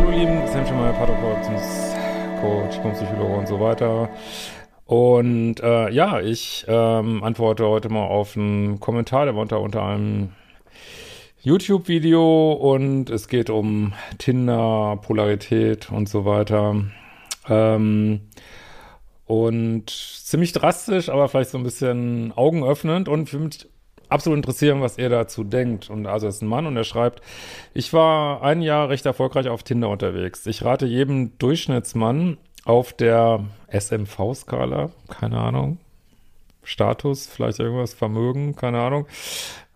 Menschen, mein Paartherapeutionscoach, Psychologe und so weiter. Und äh, ja, ich ähm, antworte heute mal auf einen Kommentar, der war unter, unter einem YouTube-Video und es geht um Tinder, Polarität und so weiter. Ähm, und ziemlich drastisch, aber vielleicht so ein bisschen augenöffnend und für mich absolut interessieren, was ihr dazu denkt. Und also ist ein Mann und er schreibt, ich war ein Jahr recht erfolgreich auf Tinder unterwegs. Ich rate jedem Durchschnittsmann auf der SMV-Skala, keine Ahnung, Status, vielleicht irgendwas, Vermögen, keine Ahnung,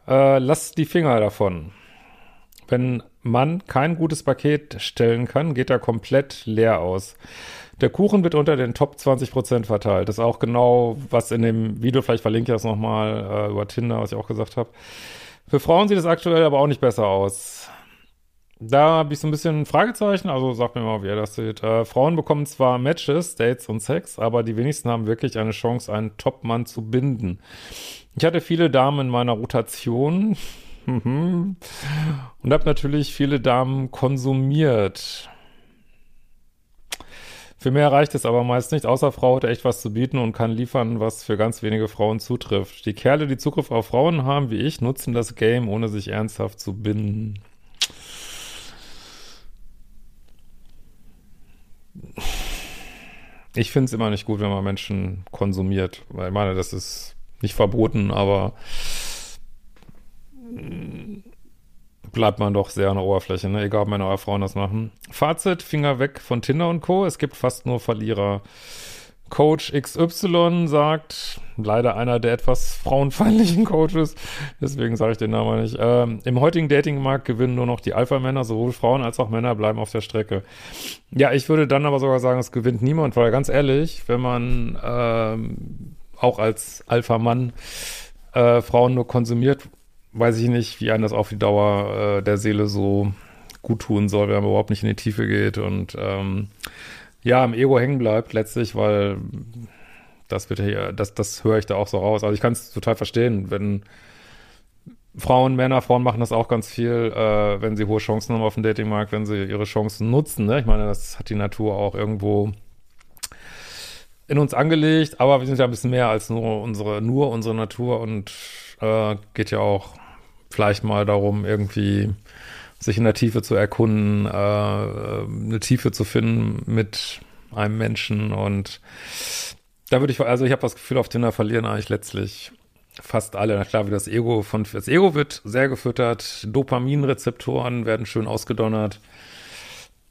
äh, lasst die Finger davon. Wenn man kein gutes Paket stellen kann, geht er komplett leer aus. Der Kuchen wird unter den Top 20% verteilt. Das ist auch genau, was in dem Video, vielleicht verlinke ich das nochmal äh, über Tinder, was ich auch gesagt habe. Für Frauen sieht es aktuell aber auch nicht besser aus. Da habe ich so ein bisschen Fragezeichen, also sagt mir mal, wie ihr das seht. Äh, Frauen bekommen zwar Matches, Dates und Sex, aber die wenigsten haben wirklich eine Chance, einen Top-Mann zu binden. Ich hatte viele Damen in meiner Rotation und habe natürlich viele Damen konsumiert. Für mehr reicht es aber meist nicht, außer Frau hat echt was zu bieten und kann liefern, was für ganz wenige Frauen zutrifft. Die Kerle, die Zugriff auf Frauen haben, wie ich, nutzen das Game, ohne sich ernsthaft zu binden. Ich finde es immer nicht gut, wenn man Menschen konsumiert, weil ich meine, das ist nicht verboten, aber bleibt man doch sehr an der Oberfläche, ne? egal ob Männer oder Frauen das machen. Fazit, Finger weg von Tinder und Co. Es gibt fast nur Verlierer. Coach XY sagt, leider einer der etwas frauenfeindlichen Coaches, deswegen sage ich den Namen nicht, ähm, im heutigen Datingmarkt gewinnen nur noch die Alpha-Männer, sowohl Frauen als auch Männer bleiben auf der Strecke. Ja, ich würde dann aber sogar sagen, es gewinnt niemand, weil ganz ehrlich, wenn man ähm, auch als Alpha-Mann äh, Frauen nur konsumiert, weiß ich nicht, wie einem das auf die Dauer äh, der Seele so gut tun soll, wenn man überhaupt nicht in die Tiefe geht und ähm, ja, im Ego hängen bleibt letztlich, weil das wird hier, das, das höre ich da auch so raus. Also ich kann es total verstehen, wenn Frauen, Männer, Frauen machen das auch ganz viel, äh, wenn sie hohe Chancen haben auf dem Datingmarkt, wenn sie ihre Chancen nutzen. Ne? Ich meine, das hat die Natur auch irgendwo in uns angelegt, aber wir sind ja ein bisschen mehr als nur unsere, nur unsere Natur und äh, geht ja auch vielleicht mal darum, irgendwie sich in der Tiefe zu erkunden, äh, eine Tiefe zu finden mit einem Menschen und da würde ich, also ich habe das Gefühl, auf Tinder verlieren eigentlich letztlich fast alle. Na klar, wie das Ego von, das Ego wird sehr gefüttert, Dopaminrezeptoren werden schön ausgedonnert,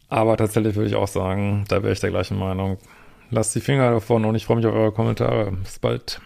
aber tatsächlich würde ich auch sagen, da wäre ich der gleichen Meinung. Lasst die Finger davon und ich freue mich auf eure Kommentare. Bis bald.